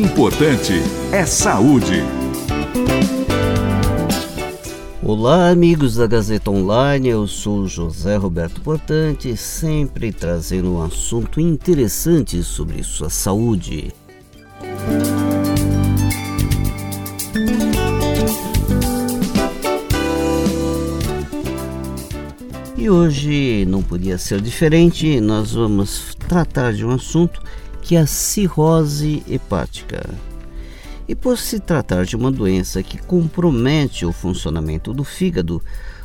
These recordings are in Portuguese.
Importante é saúde. Olá, amigos da Gazeta Online. Eu sou José Roberto Portante, sempre trazendo um assunto interessante sobre sua saúde. E hoje não podia ser diferente, nós vamos tratar de um assunto que a cirrose hepática. E por se tratar de uma doença que compromete o funcionamento do fígado,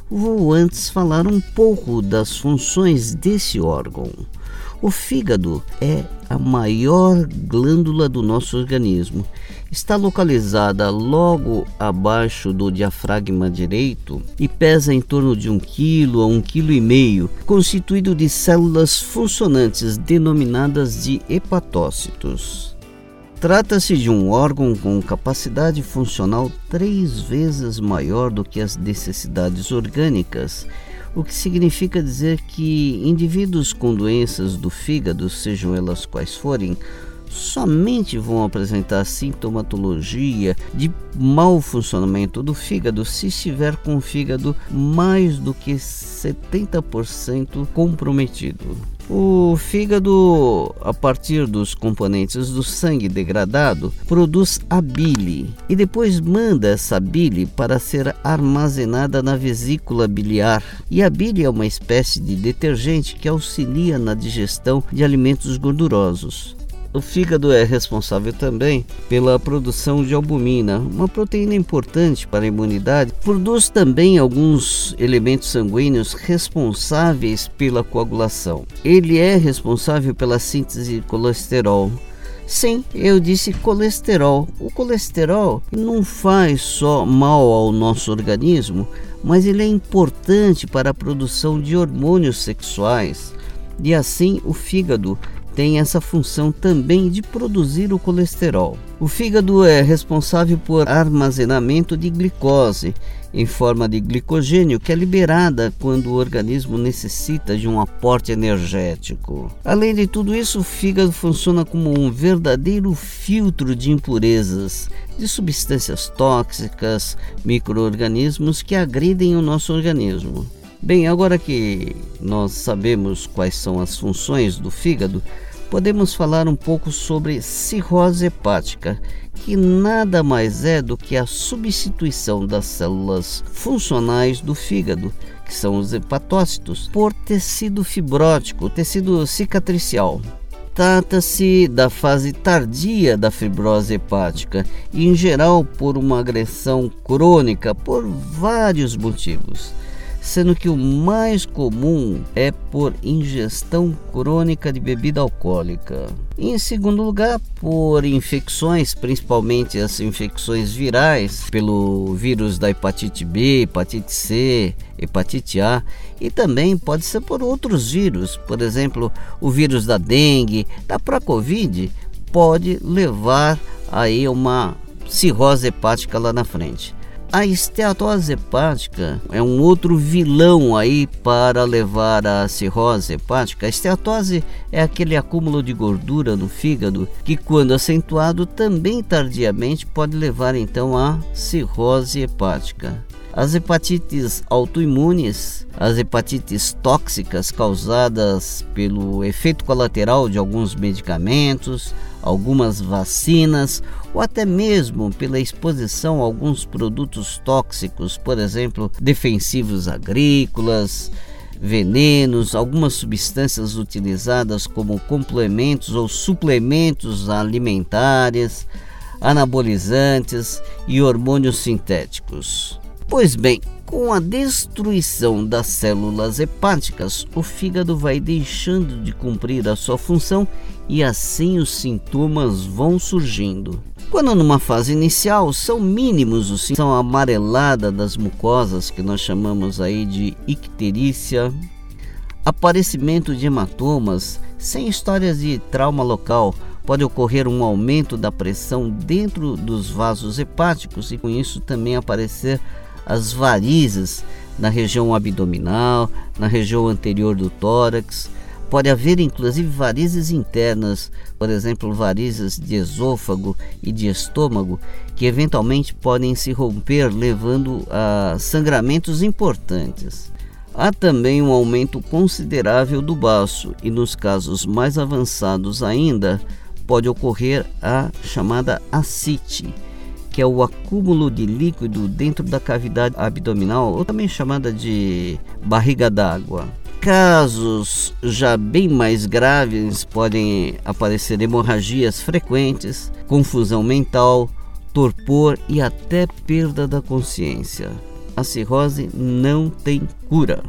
vou antes falar um pouco das funções desse órgão. O fígado é a maior glândula do nosso organismo. Está localizada logo abaixo do diafragma direito e pesa em torno de 1 kg a 1,5 kg, constituído de células funcionantes denominadas de hepatócitos. Trata-se de um órgão com capacidade funcional três vezes maior do que as necessidades orgânicas o que significa dizer que indivíduos com doenças do fígado, sejam elas quais forem, somente vão apresentar sintomatologia de mau funcionamento do fígado se estiver com o fígado mais do que 70% comprometido. O fígado, a partir dos componentes do sangue degradado, produz a bile e depois manda essa bile para ser armazenada na vesícula biliar. E a bile é uma espécie de detergente que auxilia na digestão de alimentos gordurosos. O fígado é responsável também pela produção de albumina, uma proteína importante para a imunidade. Produz também alguns elementos sanguíneos responsáveis pela coagulação. Ele é responsável pela síntese de colesterol. Sim, eu disse colesterol. O colesterol não faz só mal ao nosso organismo, mas ele é importante para a produção de hormônios sexuais. E assim o fígado tem essa função também de produzir o colesterol. O fígado é responsável por armazenamento de glicose em forma de glicogênio que é liberada quando o organismo necessita de um aporte energético. Além de tudo isso, o fígado funciona como um verdadeiro filtro de impurezas, de substâncias tóxicas, microorganismos que agridem o nosso organismo. Bem, agora que nós sabemos quais são as funções do fígado, podemos falar um pouco sobre cirrose hepática, que nada mais é do que a substituição das células funcionais do fígado, que são os hepatócitos, por tecido fibrótico, tecido cicatricial. Trata-se da fase tardia da fibrose hepática e, em geral, por uma agressão crônica por vários motivos sendo que o mais comum é por ingestão crônica de bebida alcoólica. Em segundo lugar, por infecções, principalmente as infecções virais, pelo vírus da hepatite B, hepatite C, hepatite A, e também pode ser por outros vírus, por exemplo, o vírus da dengue, da própria Covid, pode levar aí uma cirrose hepática lá na frente. A esteatose hepática é um outro vilão aí para levar à cirrose hepática. A esteatose é aquele acúmulo de gordura no fígado que, quando acentuado, também tardiamente pode levar então à cirrose hepática. As hepatites autoimunes, as hepatites tóxicas causadas pelo efeito colateral de alguns medicamentos, algumas vacinas ou até mesmo pela exposição a alguns produtos tóxicos, por exemplo, defensivos agrícolas, venenos, algumas substâncias utilizadas como complementos ou suplementos alimentares, anabolizantes e hormônios sintéticos. Pois bem, com a destruição das células hepáticas, o fígado vai deixando de cumprir a sua função e assim os sintomas vão surgindo. Quando numa fase inicial são mínimos os sintomas, amarelada das mucosas que nós chamamos aí de icterícia, aparecimento de hematomas sem histórias de trauma local, pode ocorrer um aumento da pressão dentro dos vasos hepáticos e com isso também aparecer as varizes na região abdominal, na região anterior do tórax, Pode haver inclusive varizes internas, por exemplo, varizes de esôfago e de estômago, que eventualmente podem se romper, levando a sangramentos importantes. Há também um aumento considerável do baço e, nos casos mais avançados ainda, pode ocorrer a chamada ascite, que é o acúmulo de líquido dentro da cavidade abdominal, ou também chamada de barriga d'água. Casos já bem mais graves podem aparecer hemorragias frequentes, confusão mental, torpor e até perda da consciência a cirrose não tem cura,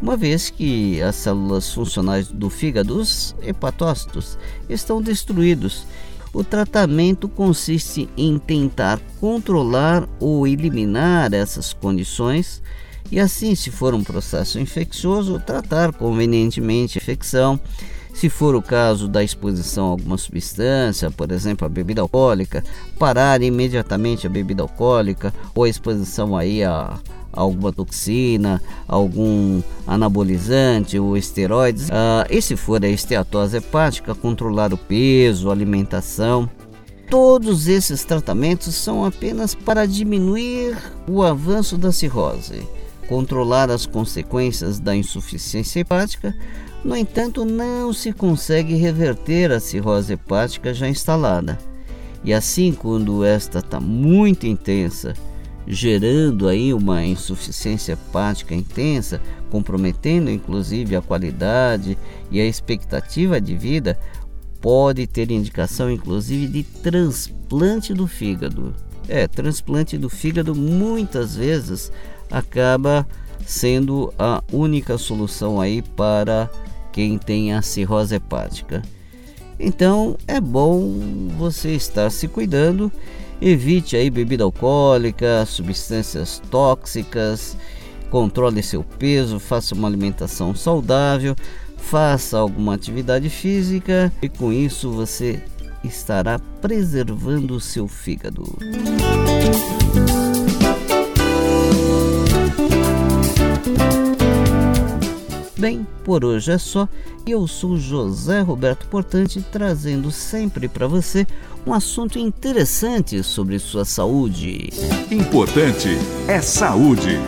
uma vez que as células funcionais do fígado, os hepatócitos, estão destruídos. O tratamento consiste em tentar controlar ou eliminar essas condições e assim, se for um processo infeccioso, tratar convenientemente a infecção. Se for o caso da exposição a alguma substância, por exemplo, a bebida alcoólica, parar imediatamente a bebida alcoólica ou a exposição aí a, alguma toxina, algum anabolizante ou esteroides. Ah, e se for a esteatose hepática, controlar o peso, alimentação. Todos esses tratamentos são apenas para diminuir o avanço da cirrose, controlar as consequências da insuficiência hepática, no entanto, não se consegue reverter a cirrose hepática já instalada. E assim, quando esta está muito intensa, gerando aí uma insuficiência hepática intensa, comprometendo inclusive a qualidade e a expectativa de vida, pode ter indicação inclusive de transplante do fígado. É, transplante do fígado muitas vezes acaba sendo a única solução aí para quem tem a cirrose hepática. Então é bom você estar se cuidando, evite aí bebida alcoólica, substâncias tóxicas, controle seu peso, faça uma alimentação saudável, faça alguma atividade física e com isso você estará preservando o seu fígado. Bem, por hoje é só. Eu sou José Roberto Portante, trazendo sempre para você um assunto interessante sobre sua saúde. Importante é saúde.